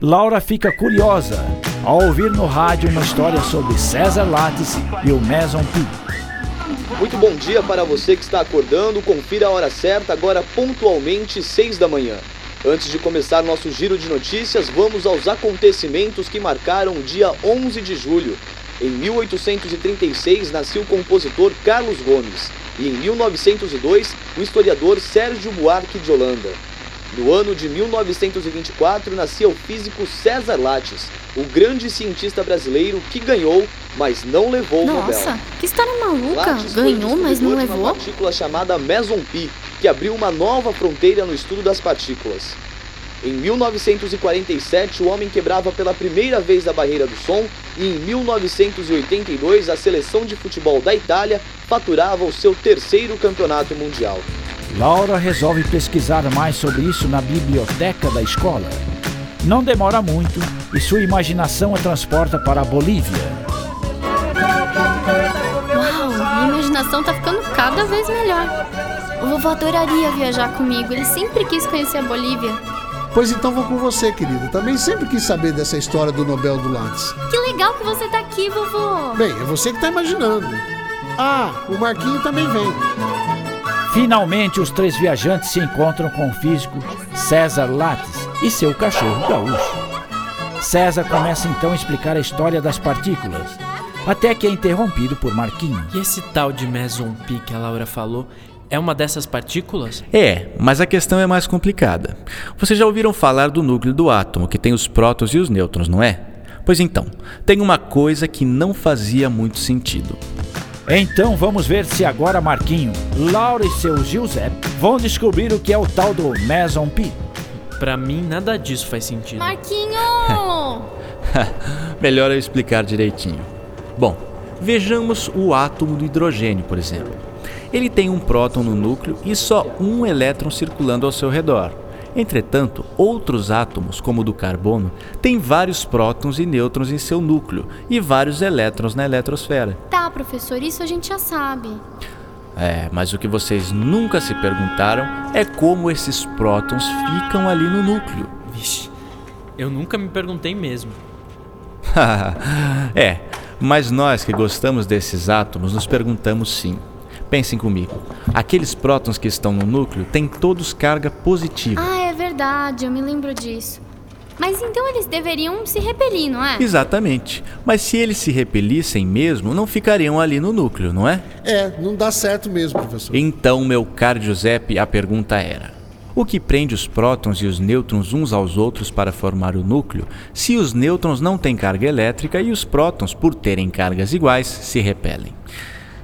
Laura fica curiosa ao ouvir no rádio uma história sobre César Lattes e o Maison P. Muito bom dia para você que está acordando. Confira a hora certa, agora pontualmente 6 da manhã. Antes de começar nosso giro de notícias, vamos aos acontecimentos que marcaram o dia 11 de julho. Em 1836 nasceu o compositor Carlos Gomes e em 1902 o historiador Sérgio Buarque de Holanda. No ano de 1924 nascia o físico César Lattes, o grande cientista brasileiro que ganhou, mas não levou Nossa, o Nobel. Nossa, que história maluca! Lattes ganhou, mas não levou? uma partícula chamada Meson Pi, que abriu uma nova fronteira no estudo das partículas. Em 1947, o homem quebrava pela primeira vez a barreira do som e em 1982, a seleção de futebol da Itália faturava o seu terceiro campeonato mundial. Laura resolve pesquisar mais sobre isso na biblioteca da escola. Não demora muito e sua imaginação a transporta para a Bolívia. Uau, minha imaginação tá ficando cada vez melhor. O vovô adoraria viajar comigo, ele sempre quis conhecer a Bolívia. Pois então vou com você, querida. Também sempre quis saber dessa história do Nobel do Lattes. Que legal que você tá aqui, vovô. Bem, é você que tá imaginando. Ah, o Marquinho também vem. Finalmente, os três viajantes se encontram com o físico César Lattes e seu cachorro gaúcho. César começa então a explicar a história das partículas, até que é interrompido por Marquinho. E esse tal de Meson Pi que a Laura falou é uma dessas partículas? É, mas a questão é mais complicada. Vocês já ouviram falar do núcleo do átomo, que tem os prótons e os nêutrons, não é? Pois então, tem uma coisa que não fazia muito sentido. Então vamos ver se agora Marquinho, Laura e seu Giuseppe vão descobrir o que é o tal do Meson Pi. Pra mim, nada disso faz sentido. Marquinho! Melhor eu explicar direitinho. Bom, vejamos o átomo do hidrogênio, por exemplo. Ele tem um próton no núcleo e só um elétron circulando ao seu redor. Entretanto, outros átomos, como o do carbono, têm vários prótons e nêutrons em seu núcleo e vários elétrons na eletrosfera. Tá, professor, isso a gente já sabe. É, mas o que vocês nunca se perguntaram é como esses prótons ficam ali no núcleo. Vixe, eu nunca me perguntei mesmo. é, mas nós que gostamos desses átomos nos perguntamos sim. Pensem comigo. Aqueles prótons que estão no núcleo têm todos carga positiva. Ah, é verdade, eu me lembro disso. Mas então eles deveriam se repelir, não é? Exatamente. Mas se eles se repelissem mesmo, não ficariam ali no núcleo, não é? É, não dá certo mesmo, professor. Então, meu caro Giuseppe, a pergunta era: o que prende os prótons e os nêutrons uns aos outros para formar o núcleo, se os nêutrons não têm carga elétrica e os prótons, por terem cargas iguais, se repelem?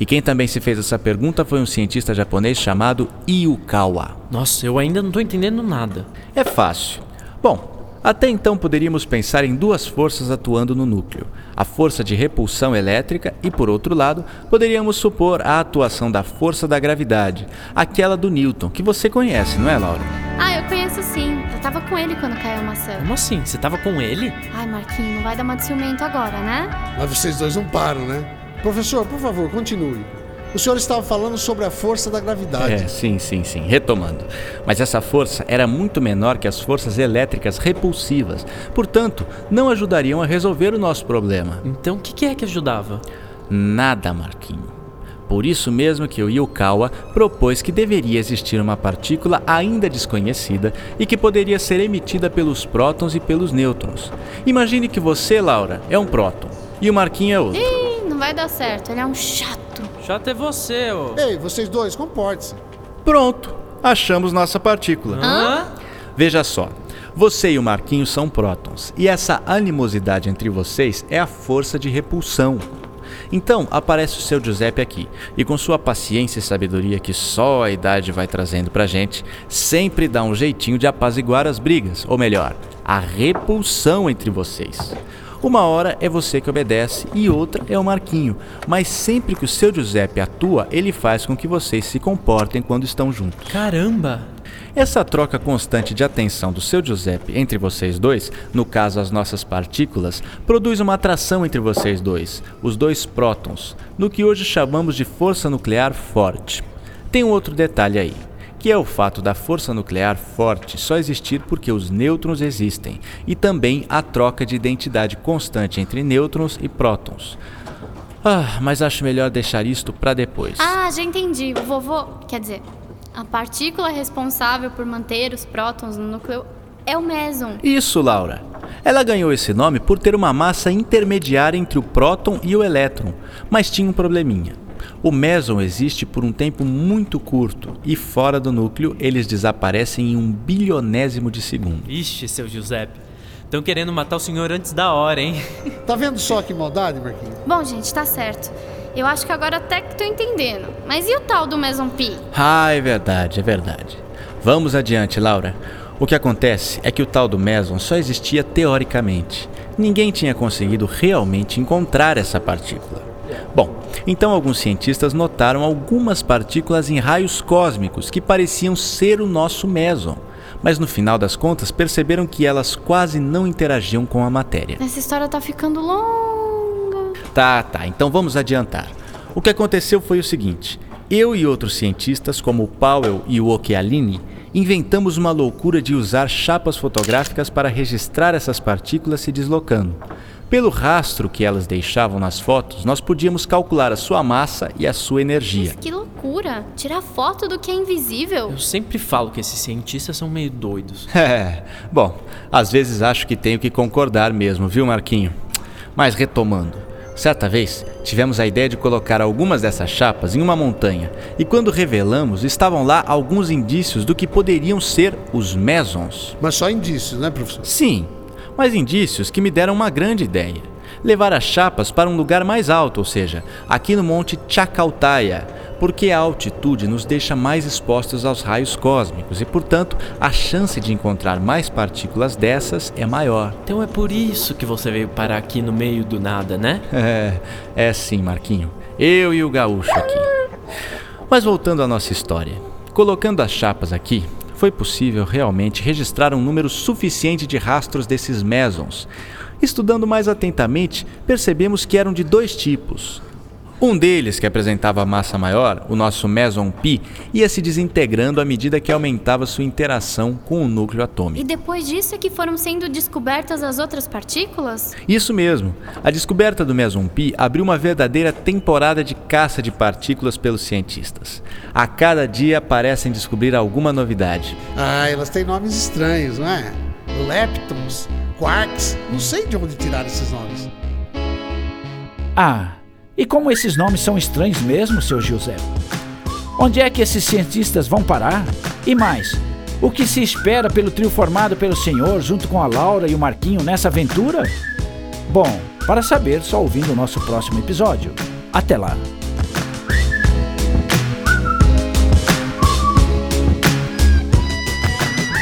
E quem também se fez essa pergunta foi um cientista japonês chamado Iyukawa. Nossa, eu ainda não estou entendendo nada. É fácil. Bom, até então poderíamos pensar em duas forças atuando no núcleo: a força de repulsão elétrica e, por outro lado, poderíamos supor a atuação da força da gravidade, aquela do Newton, que você conhece, não é, Laura? Ah, eu conheço sim. Eu tava com ele quando caiu a maçã. Como assim? Você tava com ele? Ai, Marquinho, não vai dar uma de ciumento agora, né? Mas vocês dois não param, né? Professor, por favor, continue. O senhor estava falando sobre a força da gravidade. É, sim, sim, sim. Retomando. Mas essa força era muito menor que as forças elétricas repulsivas. Portanto, não ajudariam a resolver o nosso problema. Então, o que, que é que ajudava? Nada, Marquinho. Por isso mesmo que o Yukawa propôs que deveria existir uma partícula ainda desconhecida e que poderia ser emitida pelos prótons e pelos nêutrons. Imagine que você, Laura, é um próton e o Marquinho é outro. Não vai dar certo. Ele é um chato. Chato é você, ô. Ei, vocês dois, comporte-se. Pronto, achamos nossa partícula. Hã? Veja só, você e o Marquinho são prótons, e essa animosidade entre vocês é a força de repulsão. Então aparece o seu Giuseppe aqui, e com sua paciência e sabedoria que só a idade vai trazendo pra gente, sempre dá um jeitinho de apaziguar as brigas, ou melhor, a repulsão entre vocês. Uma hora é você que obedece e outra é o Marquinho, mas sempre que o seu Giuseppe atua, ele faz com que vocês se comportem quando estão juntos. Caramba! Essa troca constante de atenção do seu Giuseppe entre vocês dois, no caso as nossas partículas, produz uma atração entre vocês dois, os dois prótons, no que hoje chamamos de força nuclear forte. Tem um outro detalhe aí, que é o fato da força nuclear forte só existir porque os nêutrons existem, e também a troca de identidade constante entre nêutrons e prótons. Ah, mas acho melhor deixar isto para depois. Ah, já entendi. O vovô, quer dizer, a partícula responsável por manter os prótons no núcleo é o meson. Isso, Laura. Ela ganhou esse nome por ter uma massa intermediária entre o próton e o elétron, mas tinha um probleminha. O meson existe por um tempo muito curto e fora do núcleo eles desaparecem em um bilionésimo de segundo. Ixi, seu Giuseppe. Estão querendo matar o senhor antes da hora, hein? Tá vendo só que maldade, Marquinhos? Bom, gente, tá certo. Eu acho que agora até que tô entendendo. Mas e o tal do meson pi? Ah, é verdade, é verdade. Vamos adiante, Laura. O que acontece é que o tal do meson só existia teoricamente. Ninguém tinha conseguido realmente encontrar essa partícula. Bom, então alguns cientistas notaram algumas partículas em raios cósmicos que pareciam ser o nosso meson, mas no final das contas perceberam que elas quase não interagiam com a matéria. Essa história tá ficando longa. Tá, tá, então vamos adiantar. O que aconteceu foi o seguinte: eu e outros cientistas, como o Powell e o Occhialini, inventamos uma loucura de usar chapas fotográficas para registrar essas partículas se deslocando. Pelo rastro que elas deixavam nas fotos, nós podíamos calcular a sua massa e a sua energia. Mas que loucura! Tirar foto do que é invisível. Eu sempre falo que esses cientistas são meio doidos. É, bom, às vezes acho que tenho que concordar mesmo, viu, Marquinho? Mas retomando. Certa vez, tivemos a ideia de colocar algumas dessas chapas em uma montanha, e quando revelamos, estavam lá alguns indícios do que poderiam ser os mesons. Mas só indícios, né, professor? Sim, mas indícios que me deram uma grande ideia. Levar as chapas para um lugar mais alto, ou seja, aqui no Monte Chacaltaya, porque a altitude nos deixa mais expostos aos raios cósmicos e, portanto, a chance de encontrar mais partículas dessas é maior. Então é por isso que você veio parar aqui no meio do nada, né? É, é sim, Marquinho. Eu e o gaúcho aqui. Mas voltando à nossa história. Colocando as chapas aqui, foi possível realmente registrar um número suficiente de rastros desses mesons. Estudando mais atentamente, percebemos que eram de dois tipos. Um deles, que apresentava massa maior, o nosso meson pi, ia se desintegrando à medida que aumentava sua interação com o núcleo E atômico. depois disso é que foram sendo descobertas as outras partículas? Isso mesmo. A descoberta do meson pi abriu uma verdadeira temporada de caça de partículas pelos cientistas. A cada dia parecem descobrir alguma novidade. Ah, elas têm nomes estranhos, não é? Leptons, quarks, não sei de onde tiraram esses nomes. Ah, e como esses nomes são estranhos mesmo, seu José? Onde é que esses cientistas vão parar? E mais, o que se espera pelo trio formado pelo senhor junto com a Laura e o Marquinho nessa aventura? Bom, para saber, só ouvindo o nosso próximo episódio. Até lá!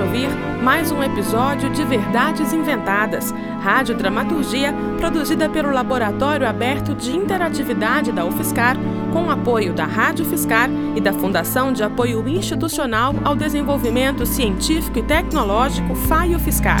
Ouvir mais um episódio de Verdades Inventadas, radiodramaturgia produzida pelo Laboratório Aberto de Interatividade da UFSCar, com apoio da Rádio Fiscar e da Fundação de Apoio Institucional ao Desenvolvimento Científico e Tecnológico FAIO Fiscar.